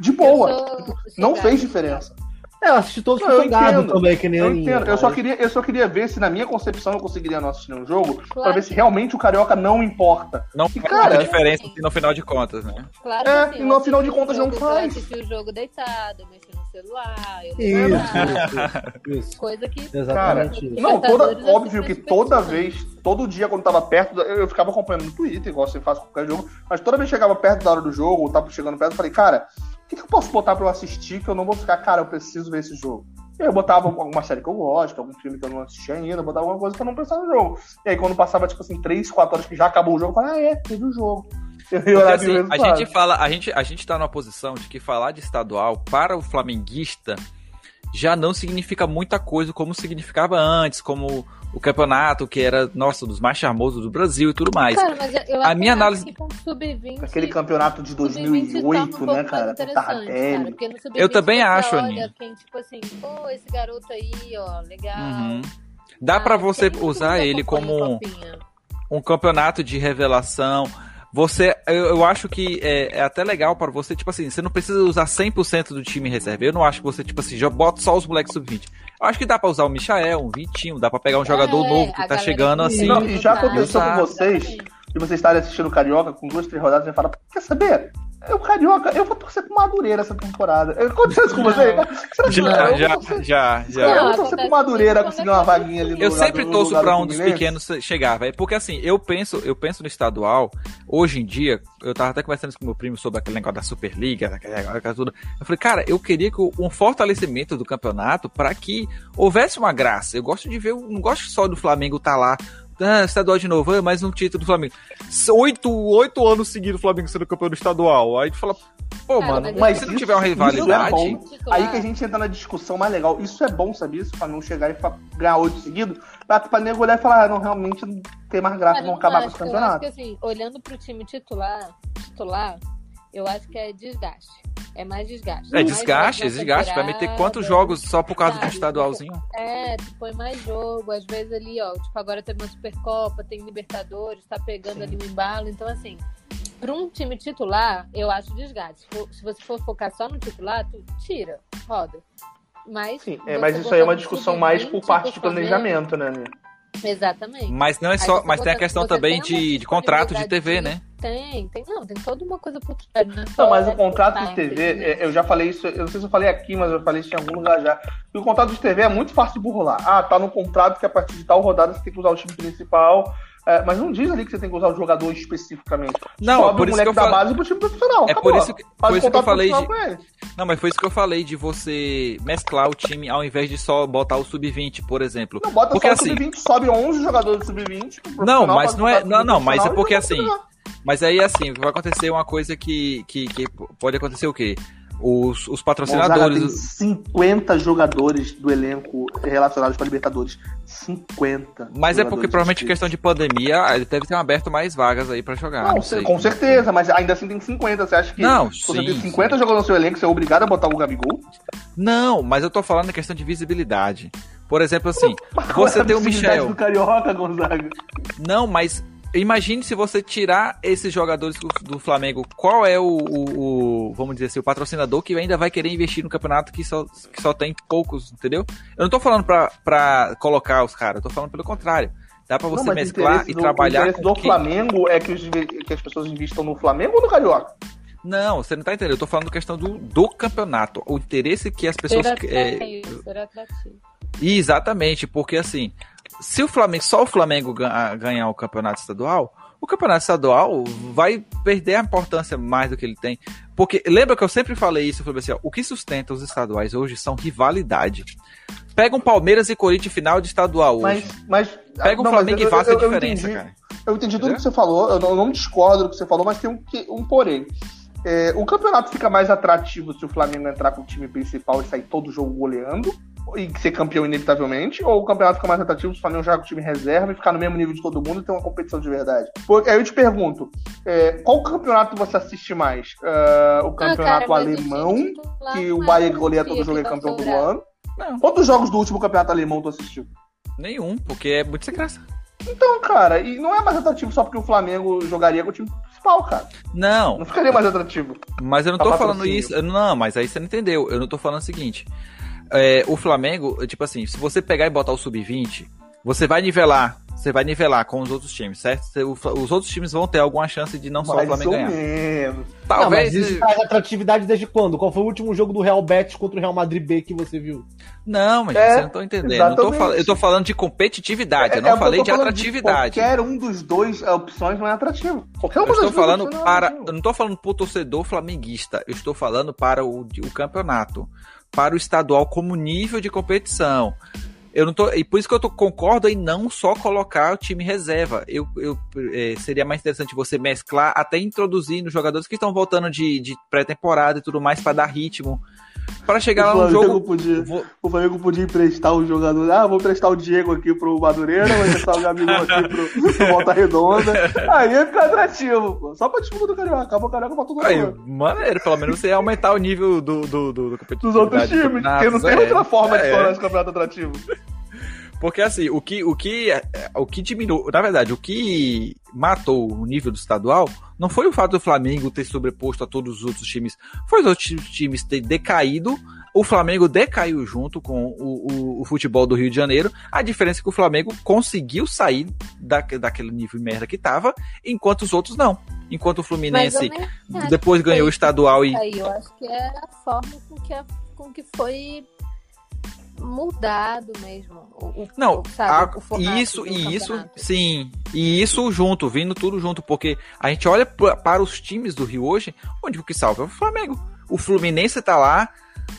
Speaker 6: De boa.
Speaker 4: Sou
Speaker 6: Não fez diferença.
Speaker 5: É, eu assisti todos
Speaker 6: Não, eu
Speaker 5: também, que nem
Speaker 6: Eu entendo. Eu só,
Speaker 5: mas-
Speaker 6: queria, eu só queria ver se, na minha concepção, eu conseguiria não assistir um jogo pra
Speaker 4: Claro
Speaker 6: ver se realmente o Carioca não importa.
Speaker 2: Não
Speaker 6: E,
Speaker 2: faz
Speaker 6: cara,
Speaker 2: diferença assim, no final de contas, né?
Speaker 4: Claro
Speaker 6: É,
Speaker 4: sim.
Speaker 6: e no
Speaker 4: eu
Speaker 6: final de contas não
Speaker 4: jogo,
Speaker 6: faz.
Speaker 4: Eu assisti o jogo deitado, no celular. Eu
Speaker 5: Isso, isso, isso.
Speaker 4: Coisa que.
Speaker 6: Cara,
Speaker 5: Exatamente isso.
Speaker 6: não, toda,
Speaker 4: eu
Speaker 6: óbvio que toda vez, todo dia quando tava perto, eu, eu ficava acompanhando no Twitter, igual você faz com qualquer jogo, mas toda vez que chegava perto da hora do jogo, ou tava chegando perto, eu falei, cara, o que, que eu posso botar pra eu assistir que eu não vou ficar, cara, eu preciso ver esse jogo? E aí eu botava alguma série que eu gosto, algum filme que eu não assisti ainda, botava alguma coisa pra não pensar no jogo. E aí quando passava, tipo assim, 3, 4 horas que já acabou o jogo, eu falei, ah, é, teve o jogo.
Speaker 2: Assim, a gente fala, a gente, a gente tá numa posição de que falar de estadual para o flamenguista já não significa muita coisa como significava antes, como o campeonato que era, nossa, dos mais charmosos do Brasil e tudo mais.
Speaker 4: Cara, mas eu- eu
Speaker 2: A minha
Speaker 4: acho
Speaker 2: análise-
Speaker 4: que com o sub-20.
Speaker 6: Aquele campeonato de
Speaker 4: sub-20 torna
Speaker 6: 2008,
Speaker 4: um
Speaker 6: né, cara?
Speaker 4: interessante, cara,
Speaker 6: Tardelli.
Speaker 4: porque no sub-20
Speaker 2: Eu também
Speaker 4: você
Speaker 2: acho,
Speaker 4: olha
Speaker 2: Aninha.
Speaker 4: Quem, tipo assim, pô, esse garoto aí, ó, legal.
Speaker 2: Uhum. Dá pra
Speaker 4: Ah,
Speaker 2: você
Speaker 4: tem muito
Speaker 2: usar ele como um campeonato de revelação. Você, eu, eu acho que é, é até legal para você, tipo assim, você não precisa usar 100% do time reserva. Eu não acho que você, tipo assim, já bota só os moleques sub-20. Eu acho que dá pra usar o Michael, um Vitinho, dá pra pegar um jogador
Speaker 4: É,
Speaker 2: novo que tá chegando assim.
Speaker 6: Não, e já aconteceu com vocês, de vocês estarem assistindo o Carioca com duas, três rodadas e falar, quer saber? Eu, Carioca, eu vou torcer pro Madureira essa temporada. Aconteceu isso com vocês? Será que
Speaker 2: Já, já,
Speaker 6: torcer-
Speaker 2: já, já.
Speaker 6: Eu vou torcer
Speaker 4: acontece
Speaker 6: pro Madureira conseguir uma
Speaker 4: é
Speaker 6: vaguinha ali no
Speaker 2: Eu sempre
Speaker 6: do-
Speaker 2: torço pra um dos pequenos chegar, velho. Porque assim, eu penso, eu penso no estadual, hoje em dia, eu tava até conversando isso com meu primo sobre aquele negócio da Superliga, negócio tudo. Eu falei, cara, eu queria que um fortalecimento do campeonato pra que houvesse uma graça. Eu gosto de ver, eu não gosto só do Flamengo tá lá. Ah, estadual de novo, ah, mais um título do Flamengo. Oito, oito anos seguidos o Flamengo sendo campeão do estadual. Aí tu fala, pô,
Speaker 4: Cara,
Speaker 2: mano,
Speaker 4: mas
Speaker 2: se não tiver uma
Speaker 6: isso
Speaker 2: rivalidade.
Speaker 6: é bom.
Speaker 4: Titular.
Speaker 6: Aí que a gente entra na discussão mais legal. Isso é bom, sabia? Isso pra não chegar e ganhar oito seguidos, pra, pra nego olhar e falar, ah, não, realmente não tem mais graça,
Speaker 4: Cara, eu
Speaker 6: acabar com
Speaker 4: acho,
Speaker 6: esse
Speaker 4: eu acho que assim, olhando pro time titular, titular, eu acho que é desgaste. É mais desgaste.
Speaker 2: É desgaste, é desgaste. Vai meter quantos jogos só por causa do
Speaker 4: sabe?
Speaker 2: estadualzinho?
Speaker 4: É, tu põe mais jogo, às vezes ali, ó, tipo, agora teve uma Supercopa, tem Libertadores, tá pegando ali o embalo, então assim, pra um time titular, eu acho desgaste. Se, for- se você for focar só no titular, tu tira, roda. Mas,
Speaker 6: Sim, é, mas isso aí é uma discussão
Speaker 4: sub-20
Speaker 6: mais por parte de planejamento, né, Nê?
Speaker 4: Exatamente.
Speaker 2: Mas não é só, mas tem a questão também de, de contrato de TV, né?
Speaker 4: Tem, tem, não, tem toda uma coisa por trás. né?
Speaker 6: Não, mas o contrato de TV,
Speaker 4: entendeu?
Speaker 6: é, eu já falei isso, eu não sei se eu falei aqui, mas eu falei isso em algum lugar já. que o contrato de TV é muito fácil de burlar. Ah, tá no contrato que a partir de tal rodada você tem que usar o time principal. É, mas não diz ali que você tem que usar o jogador especificamente.
Speaker 2: Não,
Speaker 6: Sobe
Speaker 2: por
Speaker 6: o
Speaker 2: isso que eu
Speaker 6: da
Speaker 2: falo-
Speaker 6: base pro time profissional.
Speaker 2: É
Speaker 6: acabou.
Speaker 2: por isso que-
Speaker 6: Faz
Speaker 2: por isso que eu falei de-. Não, mas foi isso que eu falei de você mesclar o time ao invés de só botar o sub-20, por exemplo.
Speaker 6: Não, bota
Speaker 2: Porque
Speaker 6: só o
Speaker 2: assim,
Speaker 6: sub-20, sobe 11 jogadores do sub-20. pro
Speaker 2: Não, mas não é- não, não, mas é porque assim, mas aí assim, vai acontecer uma coisa que, que, que pode acontecer o quê? Os, os
Speaker 6: Gonzaga tem
Speaker 2: patrocinadores.
Speaker 6: 50 jogadores do elenco relacionados com a Libertadores. 50.
Speaker 2: Mas é porque provavelmente
Speaker 6: inscritos.
Speaker 2: questão de pandemia, ele deve ter aberto mais vagas aí pra jogar.
Speaker 6: Não,
Speaker 2: não
Speaker 6: com certeza, mas ainda assim tem 50. Você acha que
Speaker 2: Não,
Speaker 6: se você
Speaker 2: sim,
Speaker 6: tem 50 jogadores no seu elenco, você é obrigado a botar o Gabigol?
Speaker 2: Não, mas eu tô falando na questão de visibilidade. Por exemplo, assim,
Speaker 6: Qual é
Speaker 2: você
Speaker 6: a
Speaker 2: tem o Michel.
Speaker 6: do Carioca, Gonzaga.
Speaker 2: Não, mas imagine se você tirar esses jogadores do, Flamengo, qual é o, o- o, vamos dizer assim, o patrocinador que ainda vai querer investir no campeonato que só, que só tem poucos, entendeu? Eu não tô falando pra, pra colocar os caras, eu tô falando pelo contrário. Dá pra
Speaker 6: Não,
Speaker 2: você
Speaker 6: mas o
Speaker 2: mesclar e
Speaker 6: do-
Speaker 2: trabalhar
Speaker 6: O interesse
Speaker 2: com
Speaker 6: do
Speaker 2: quem-
Speaker 6: Flamengo é que, os, que as pessoas investam no Flamengo ou no Carioca?
Speaker 2: Não, você não tá entendendo. Eu tô falando questão do, do campeonato. O interesse que as pessoas.
Speaker 4: Ser
Speaker 2: é,
Speaker 4: atrativo, ser atrativo.
Speaker 2: Exatamente, porque assim, se o Flamengo, só o Flamengo ga- ganhar o campeonato estadual, o campeonato estadual vai perder a importância mais do que ele tem. Porque lembra que eu sempre falei isso, eu falei assim, ó, o que sustenta os estaduais hoje são rivalidade. Pega um Palmeiras e Corinthians final de estadual hoje.
Speaker 6: Mas, mas
Speaker 2: Pega o
Speaker 6: não, mas
Speaker 2: Flamengo
Speaker 6: eu-
Speaker 2: e faça a
Speaker 6: eu- eu
Speaker 2: diferença,
Speaker 6: entendi.
Speaker 2: cara.
Speaker 6: Eu entendi tudo
Speaker 2: Entendeu?
Speaker 6: que você falou, eu não, eu não discordo do que você falou, mas tem um, que- um porém. É, o campeonato fica mais atrativo se o Flamengo entrar com o time principal e sair todo jogo goleando e ser campeão inevitavelmente, ou o campeonato fica mais atrativo se o Flamengo jogar com o time reserva e ficar no mesmo nível de todo mundo e ter uma competição de verdade? Porque, aí eu te pergunto, é, qual campeonato você assiste mais? É, o campeonato
Speaker 4: Ah, cara,
Speaker 6: alemão, que o Bayern goleia todo jogo e é campeão
Speaker 4: sobrar.
Speaker 6: ano?
Speaker 2: Não,
Speaker 6: Quantos jogos do último campeonato alemão tu assistiu?
Speaker 2: nenhum, porque é muito sem graça.
Speaker 6: Então, cara, e não é mais atrativo só porque o Flamengo jogaria com o time principal, cara.
Speaker 2: Não,
Speaker 6: Não ficaria mais atrativo.
Speaker 2: Mas eu não
Speaker 6: Tá
Speaker 2: tô falando isso. Não, mas aí você não entendeu. Eu não tô falando o seguinte. É, o Flamengo, tipo assim, se você pegar e botar o sub-20, você vai nivelar você vai nivelar com os outros times, certo? Os outros times vão ter alguma chance de não só o Flamengo ganhar.
Speaker 5: Menos. Talvez. Não, mas isso faz atratividade desde quando? Qual foi o último jogo do Real Betis contra o Real Madrid B que você viu?
Speaker 2: Não, mas é, você não tô entendendo. Não tô fal... Eu tô falando de competitividade, é, eu não é, falei de atratividade.
Speaker 6: De qualquer um dos dois opções não é atrativo. Qualquer uma
Speaker 2: eu estou falando para, é eu não tô falando pro torcedor flamenguista, eu estou falando para o, o campeonato, para o estadual como nível de competição. Eu não tô, e por isso que eu tô, concordo em não só colocar o time reserva. Eu, eu é, seria mais interessante você mesclar, até introduzir nos jogadores que estão voltando de, de pré-temporada e tudo mais para dar ritmo. Para chegar lá no jogo.
Speaker 6: Podia, vou... O Flamengo podia emprestar o jogador. Ah, vou emprestar o Diego aqui pro Madureira, vou emprestar o Gabigol aqui pro, pro *laughs* Volta Redonda. Aí ia ficar atrativo, pô. Só pra disputa do Carioca. Acabou o Carioca pra todo mundo.
Speaker 2: Maneiro, pelo menos você ia aumentar o nível do, do, do, do
Speaker 6: Dos outros times. Porque não tem é, outra forma é, de tornar esse campeonato atrativo.
Speaker 2: Porque assim, o que, o que, o que diminuiu, na verdade, o que matou o nível do estadual não foi o fato do Flamengo ter sobreposto a todos os outros times, foi os outros times ter decaído. O Flamengo decaiu junto com o, o, o futebol do Rio de Janeiro. A diferença é que o Flamengo conseguiu sair da, daquele nível merda que tava, enquanto os outros não. Enquanto o Fluminense depois ganhou o estadual e.
Speaker 4: Eu acho que é a forma com que, a, com que foi mudado mesmo. O,
Speaker 2: não, sabe, a, isso e isso, sim, e isso junto, vindo tudo junto, porque a gente olha para os times do Rio hoje, onde o que salva é o Flamengo. O Fluminense tá lá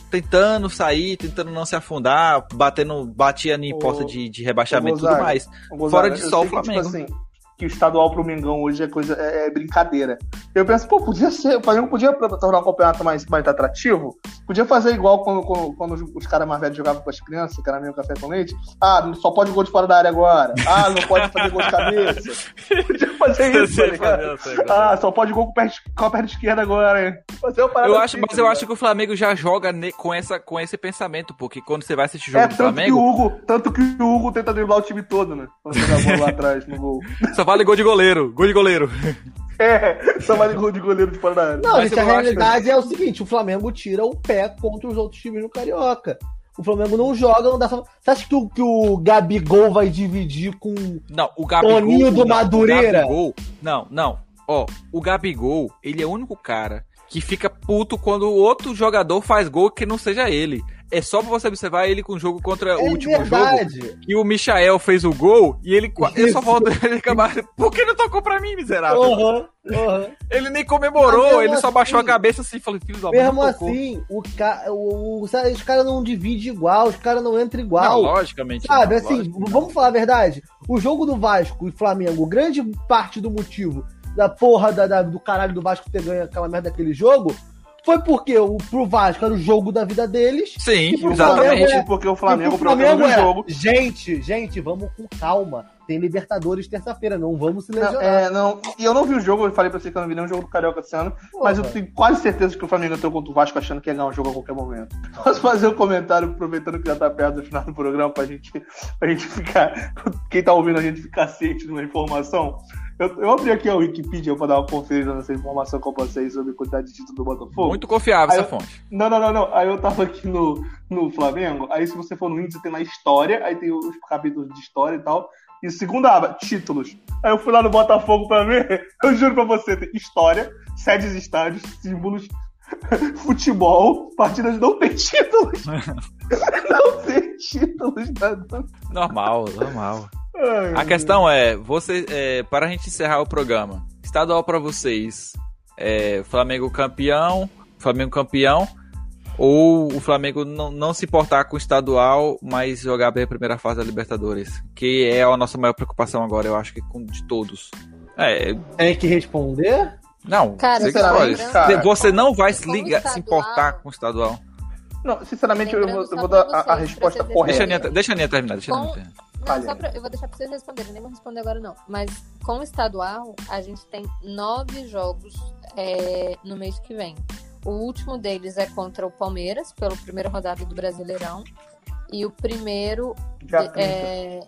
Speaker 2: tentando sair, tentando não se afundar, batendo, batia em posta de, de rebaixamento e tudo mais. Fora de só o tipo Flamengo. Tipo assim,
Speaker 6: que o estadual pro Mengão hoje é coisa é, é, brincadeira. Eu penso, pô, podia ser, o Flamengo podia tornar o campeonato mais, mais atrativo, podia fazer igual quando, quando, quando os, os caras mais velhos jogavam com as crianças, que era meio café com leite. Ah, só pode gol de fora da área agora. Ah, não pode fazer gol de cabeça. podia *laughs* fazer isso, tá ligado? Ah, só pode gol com, pé, com a perna esquerda agora, hein?
Speaker 2: Fazer uma eu acho, assim, mas eu acho que o Flamengo já joga com, essa, com esse pensamento, porque quando você vai assistir jogo é, do Flamengo.
Speaker 6: Que o Hugo, tanto que o Hugo tenta driblar o time todo, né? Quando bola lá atrás no gol. *laughs*
Speaker 2: Só vale gol de goleiro. Gol de goleiro. *laughs*
Speaker 6: É, só vale gol de goleiro de fora da área.
Speaker 5: Não, gente, a realidade que... é o seguinte: o Flamengo tira o pé contra os outros times no Carioca. O Flamengo não joga, não dá só... Você acha que o, que o Gabigol vai dividir com
Speaker 2: não, o Gabigol,
Speaker 5: Toninho do
Speaker 2: não,
Speaker 5: Madureira?
Speaker 2: Gabigol, não, não. Ó, o Gabigol, ele é o único cara que fica puto quando o outro jogador faz gol que não seja ele é só pra você observar ele com o jogo contra é o último verdade. jogo. E o Michael fez o gol e ele, *laughs* ele só volta ele acabar. Por que não tocou pra mim, miserável? Uhum, uhum. Ele nem comemorou, ele só baixou a assim, cabeça assim e falou: Filho da
Speaker 5: Mesmo assim, o ca... o, o, os caras não dividem igual, os caras não entram igual. Não,
Speaker 2: logicamente.
Speaker 5: Sabe, não, assim, logicamente. vamos falar a verdade. O jogo do Vasco e Flamengo, grande parte do motivo da porra da, da, do caralho do Vasco ter ganho aquela merda daquele jogo foi porque o, pro Vasco era o jogo da vida deles.
Speaker 2: Sim, exatamente.
Speaker 6: É, porque o Flamengo, o Flamengo é, jogo.
Speaker 5: Gente, gente, vamos com calma. Tem Libertadores terça-feira, não vamos se lesionar. Não,
Speaker 6: é, não, e eu não vi o jogo, eu falei pra você que eu não vi nenhum jogo do Carioca esse ano, Porra. mas eu tenho quase certeza que o Flamengo entrou contra o Vasco achando que ia ganhar um jogo a qualquer momento. *laughs* Posso fazer um comentário, aproveitando que já tá perto do final do programa, pra gente, pra gente ficar. *laughs* Quem tá ouvindo a gente ficar ciente de uma informação? Eu, eu abri aqui a Wikipedia pra dar uma conferida nessa informação eu passei sobre a quantidade de títulos do Botafogo.
Speaker 2: Muito confiável aí essa
Speaker 6: eu,
Speaker 2: fonte.
Speaker 6: Não, não, não, não. Aí eu tava aqui no, no Flamengo, aí se você for no índice tem na história, aí tem os capítulos de história e tal. E segunda aba, títulos. Aí eu fui lá no Botafogo pra ver, *laughs* eu juro pra você, tem história, sedes estádios, símbolos, *laughs* futebol, partidas não tem títulos. *laughs* não tem títulos. Nada.
Speaker 2: Normal, normal. A questão é, você, é, para a gente encerrar o programa, estadual para vocês, é, Flamengo campeão, Flamengo campeão, ou o Flamengo não, não se importar com o estadual, mas jogar bem a primeira fase da Libertadores, que é a nossa maior preocupação agora, eu acho que com, de todos. É,
Speaker 5: Tem que responder?
Speaker 2: Não,
Speaker 4: cara,
Speaker 2: você, cara, você não vai se, ligar, se importar com o estadual.
Speaker 6: Não, sinceramente, eu vou, eu vou dar a, a resposta correta.
Speaker 2: Deixa a Aninha, deixa a Aninha terminar. Deixa a terminar.
Speaker 4: Não, só pra, eu vou deixar pra vocês responderem, nem vou responder agora não. Mas com o estadual, a gente tem nove jogos é, no mês que vem. O último deles é contra o Palmeiras, pela primeira rodada do Brasileirão. E o primeiro é,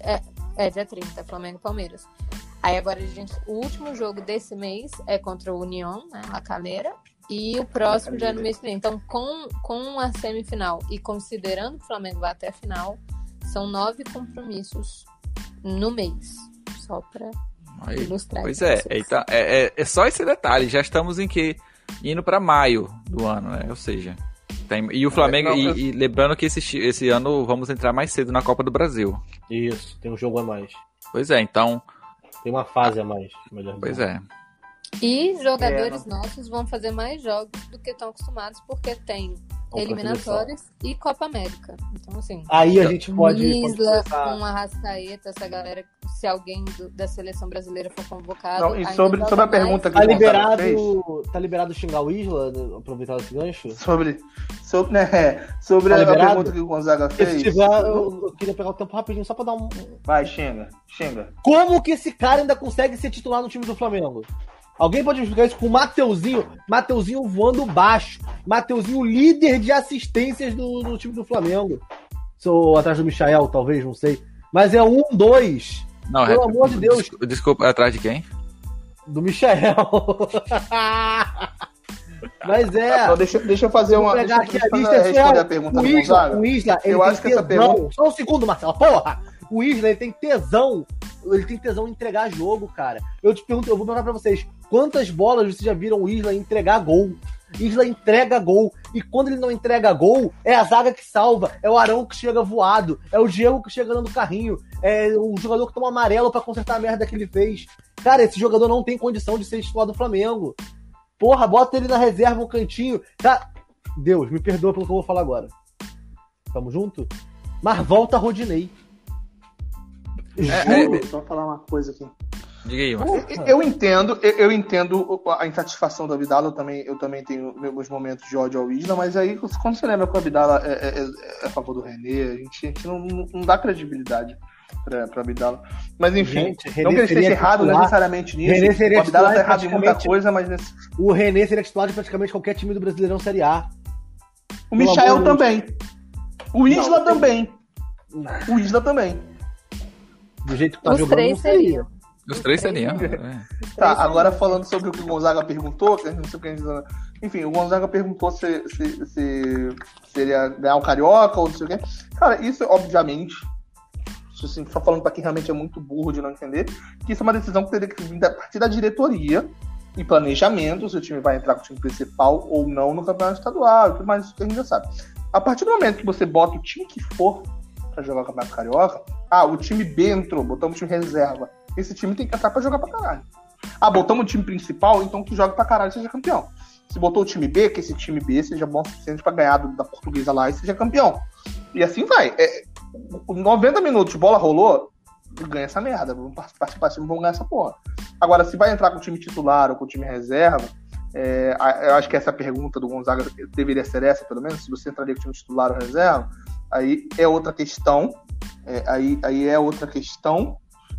Speaker 4: é, é dia 30, Flamengo e Palmeiras. Aí agora a gente. O último jogo desse mês é contra o União, né? La Calera. E o próximo já é no mês que vem. Então, com, com a semifinal e considerando que o Flamengo vai até a final, são nove compromissos no mês. Só pra
Speaker 2: Aí,
Speaker 4: ilustrar.
Speaker 2: pois é, então, é, é, é só esse detalhe. Já estamos em que? Indo pra maio do ano, né? Ou seja, tem, e o Flamengo,
Speaker 6: não,
Speaker 2: e,
Speaker 6: eu-
Speaker 2: e lembrando que esse, esse ano vamos entrar mais cedo na Copa do Brasil.
Speaker 5: Isso, tem um jogo a mais.
Speaker 2: Pois é, então,
Speaker 5: Tem uma fase a mais, melhor
Speaker 2: pois
Speaker 5: dizendo.
Speaker 2: é.
Speaker 4: E jogadores nossos vão fazer mais jogos do que estão acostumados, porque tem eliminatórias e Copa América. Então, assim,
Speaker 5: Aí a gente pode.
Speaker 4: Isla, com a Arrascaeta, essa galera, se alguém do- da seleção brasileira for convocado.
Speaker 6: Não, e sobre, sobre a
Speaker 4: mais.
Speaker 6: pergunta que
Speaker 5: Tá
Speaker 6: o Gonzaga
Speaker 5: liberado,
Speaker 6: fez,
Speaker 5: tá liberado xingar o Isla, aproveitar esse gancho?
Speaker 6: sobre, sobre, né, sobre
Speaker 5: Tá
Speaker 6: a
Speaker 5: liberado?
Speaker 6: pergunta que o Gonzaga fez.
Speaker 5: se tiver, eu, eu queria pegar o tempo rapidinho só pra dar um.
Speaker 6: Vai, xinga, xinga.
Speaker 5: Como que esse cara ainda consegue ser titular no time do Flamengo? Alguém pode me explicar isso com o Mateuzinho? Mateuzinho voando baixo. Mateuzinho líder de assistências do, do time do Flamengo. Sou atrás do Michael, talvez, não sei. Mas é um, dois.
Speaker 2: Não,
Speaker 5: Pelo
Speaker 2: é-
Speaker 5: amor de Deus.
Speaker 2: desculpa, Desculpa, atrás de quem?
Speaker 5: Do Michael. *laughs* Mas é.
Speaker 6: Então, deixa, deixa eu fazer uma.
Speaker 5: pegar
Speaker 6: Deixa,
Speaker 5: aqui
Speaker 6: deixa
Speaker 5: a
Speaker 6: eu
Speaker 5: lista. é
Speaker 6: responder a pergunta
Speaker 5: o Isla, o Isla,
Speaker 6: Eu acho que essa pergunta-
Speaker 5: Só um segundo, Marcelo. Porra! O Isla, ele tem tesão. Ele tem tesão em entregar jogo, cara. Eu te pergunto, eu vou perguntar pra vocês: quantas bolas vocês já viram o Isla entregar gol? Isla entrega gol. E quando ele não entrega gol, é a zaga que salva. É o Arão que chega voado. É o Diego que chega dando carrinho. É o jogador que toma amarelo pra consertar a merda que ele fez. Cara, esse jogador não tem condição de ser titular do Flamengo. Porra, bota ele na reserva, um cantinho. Tá? Deus, me perdoa pelo que eu vou falar agora. Tamo junto? Mas volta Rodinei.
Speaker 2: É,
Speaker 5: Juro.
Speaker 2: é,
Speaker 6: Só falar uma coisa aqui.
Speaker 2: Diga aí, Marcelo.
Speaker 6: Eu- Eu entendo, eu, eu entendo a insatisfação do Abdala, eu também, eu também tenho meus momentos de ódio ao Isla, mas aí quando você lembra que o Abdala é, é- é- é a favor do René, a gente, a gente não, não- não dá credibilidade pra, pra Abdala. Mas enfim,
Speaker 5: Gente,
Speaker 6: não que ele
Speaker 5: seria
Speaker 6: esteja errado
Speaker 5: titular.
Speaker 6: necessariamente nisso,
Speaker 5: René seria
Speaker 6: o Abdala tá errado em muita
Speaker 5: praticamente-
Speaker 6: coisa, mas nesse...
Speaker 5: O René seria titular de praticamente qualquer time do Brasileirão Série A.
Speaker 6: o Michael também. O Isla
Speaker 5: Não,
Speaker 6: também. O Isla também.
Speaker 5: Do jeito que tá
Speaker 4: Os
Speaker 5: jogando,
Speaker 4: três
Speaker 5: seria.
Speaker 2: Os três seriam. é.
Speaker 6: Tá, agora falando sobre o que o Gonzaga perguntou, que a gente não sei o que a gente... Enfim, o Gonzaga perguntou se, se, se seria ganhar o Carioca ou não sei o quê. Cara, isso obviamente, isso, assim, só falando pra quem realmente é muito burro de não entender, que isso é uma decisão que teria que vir da partir da diretoria e planejamento, se o time vai entrar com o time principal ou não no campeonato estadual e tudo mais, isso que a gente já sabe. A partir do momento que você bota o time que for pra jogar o Campeonato Carioca, ah, o time B entrou, botamos o time reserva. Esse time tem que entrar pra jogar pra caralho. Ah, botamos o time principal, então que joga pra caralho e seja campeão. Se botou o time B, que esse time B seja bom o suficiente pra ganhar do- da portuguesa lá e seja campeão. E assim vai. É, 90 minutos, bola rolou, ganha essa merda. Vamos participar, vamos ganhar essa porra. Agora, se vai entrar com o time titular ou com o time reserva, é, eu acho que essa pergunta do Gonzaga deveria ser essa, pelo menos, se você entraria com o time titular ou reserva, aí é outra questão. É, aí, aí é outra questão.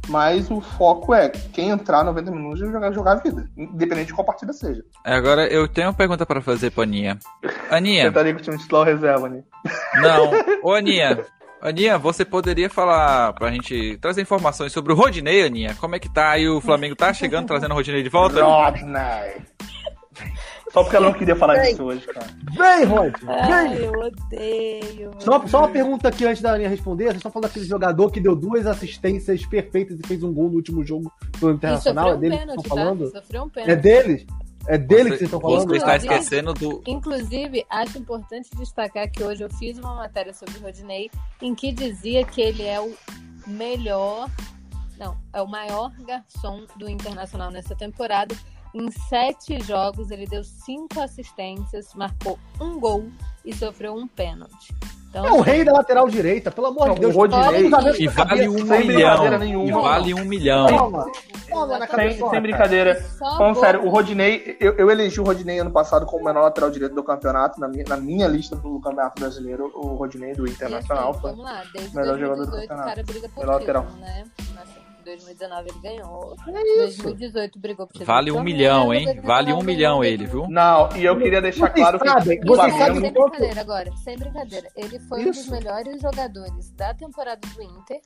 Speaker 6: Mas o foco é quem entrar 90 minutos e jogar, jogar a vida. Independente de qual partida seja.
Speaker 2: Agora eu tenho uma pergunta pra fazer pra Aninha. Aninha, *laughs*
Speaker 6: Entraria com o time titular reserva, né?
Speaker 2: não. *laughs* Ô, Aninha. Aninha, você poderia falar pra gente trazer informações sobre o Rodinei, Aninha? Como é que tá aí? O Flamengo tá chegando, trazendo o Rodinei de volta?
Speaker 6: Rodney. Só porque ela não queria falar disso hoje, cara.
Speaker 5: Vem, Rod!
Speaker 4: Ai,
Speaker 5: Vem!
Speaker 4: eu odeio.
Speaker 5: Só, só uma pergunta aqui antes da Aninha responder. Vocês estão falando daquele jogador que deu duas assistências perfeitas e fez um gol no último jogo do
Speaker 4: E
Speaker 5: Internacional?
Speaker 4: sofreu
Speaker 5: É
Speaker 4: um
Speaker 5: deles que
Speaker 4: pênalti,
Speaker 5: estão
Speaker 4: tá?
Speaker 5: falando?
Speaker 4: Sofreu um
Speaker 5: É
Speaker 4: pênalti.
Speaker 5: deles? É dele que
Speaker 2: Você-
Speaker 5: vocês estão
Speaker 2: Você
Speaker 5: falando?
Speaker 2: está
Speaker 4: Inclusive-
Speaker 2: esquecendo do.
Speaker 4: Inclusive, acho importante destacar que hoje eu fiz uma matéria sobre o Rodinei em que dizia que ele é o melhor, não, é o maior garçom do Internacional nessa temporada. Em sete jogos, ele deu cinco assistências, marcou um gol e sofreu um pênalti. Então,
Speaker 5: É o rei da lateral direita, pelo amor
Speaker 6: Não,
Speaker 5: de Deus.
Speaker 2: E vale um
Speaker 6: Sem brincadeira
Speaker 2: milhão.
Speaker 6: nenhuma.
Speaker 2: E vale um milhão.
Speaker 6: Sem, sem brincadeira. Falando sério, o Rodinei, eu, eu elegi o Rodinei ano passado como o menor lateral direito do campeonato. Na minha, na minha lista do campeonato brasileiro, o Rodinei do
Speaker 4: E
Speaker 6: Internacional
Speaker 4: assim,
Speaker 6: foi.
Speaker 4: vamos lá, desde
Speaker 6: melhor jogador do
Speaker 4: 2018 o
Speaker 6: campeonato.
Speaker 4: cara briga por
Speaker 6: Melhor lateral.
Speaker 4: né? Assim, 2019 ele ganhou.
Speaker 5: É isso.
Speaker 4: 2018 brigou por.
Speaker 2: Vale um milhão, hein?
Speaker 4: 2019
Speaker 2: Vale um milhão ele,
Speaker 4: 2018
Speaker 2: viu?
Speaker 6: Não, e eu queria deixar
Speaker 5: Vocês
Speaker 6: claro que o
Speaker 5: vocês
Speaker 4: Sem brincadeira agora, sem brincadeira. Ele foi um dos
Speaker 5: Isso.
Speaker 4: melhores jogadores da temporada do Inter,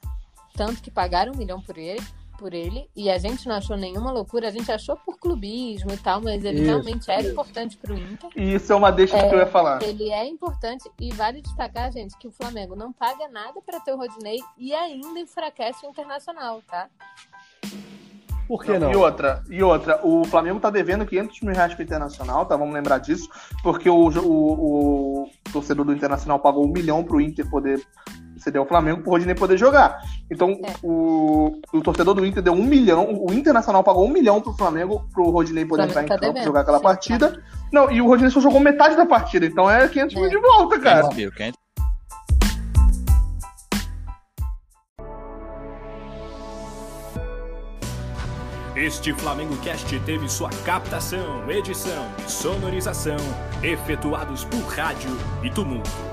Speaker 4: tanto que pagaram um milhão por ele, por ele, e a gente não achou nenhuma loucura, a gente achou por clubismo e tal, mas ele isso, realmente é importante pro Inter.
Speaker 6: E isso é uma deixa é, que eu ia falar.
Speaker 4: Ele é importante, e vale destacar, gente, que o Flamengo não paga nada para ter o Rodinei e ainda enfraquece o Internacional, tá?
Speaker 5: Por que não?
Speaker 6: E outra, e outra, o Flamengo tá devendo 500 mil reais pro Internacional, tá? Vamos lembrar disso, porque o, o, o torcedor do Internacional pagou um milhão pro Inter poder ceder ao Flamengo pro Rodinei poder jogar. Então, é. o, o torcedor do Inter deu um milhão, o Internacional pagou um milhão pro Flamengo pro Rodinei poder entrar tá em campo jogar aquela Sim, partida. Tá. Não, e o Rodinei só jogou metade da partida, então é 500 é. mil de volta, cara. 500 mil, 500
Speaker 8: Este Flamengo Cast teve sua captação, edição e sonorização efetuados por rádio e tumulto.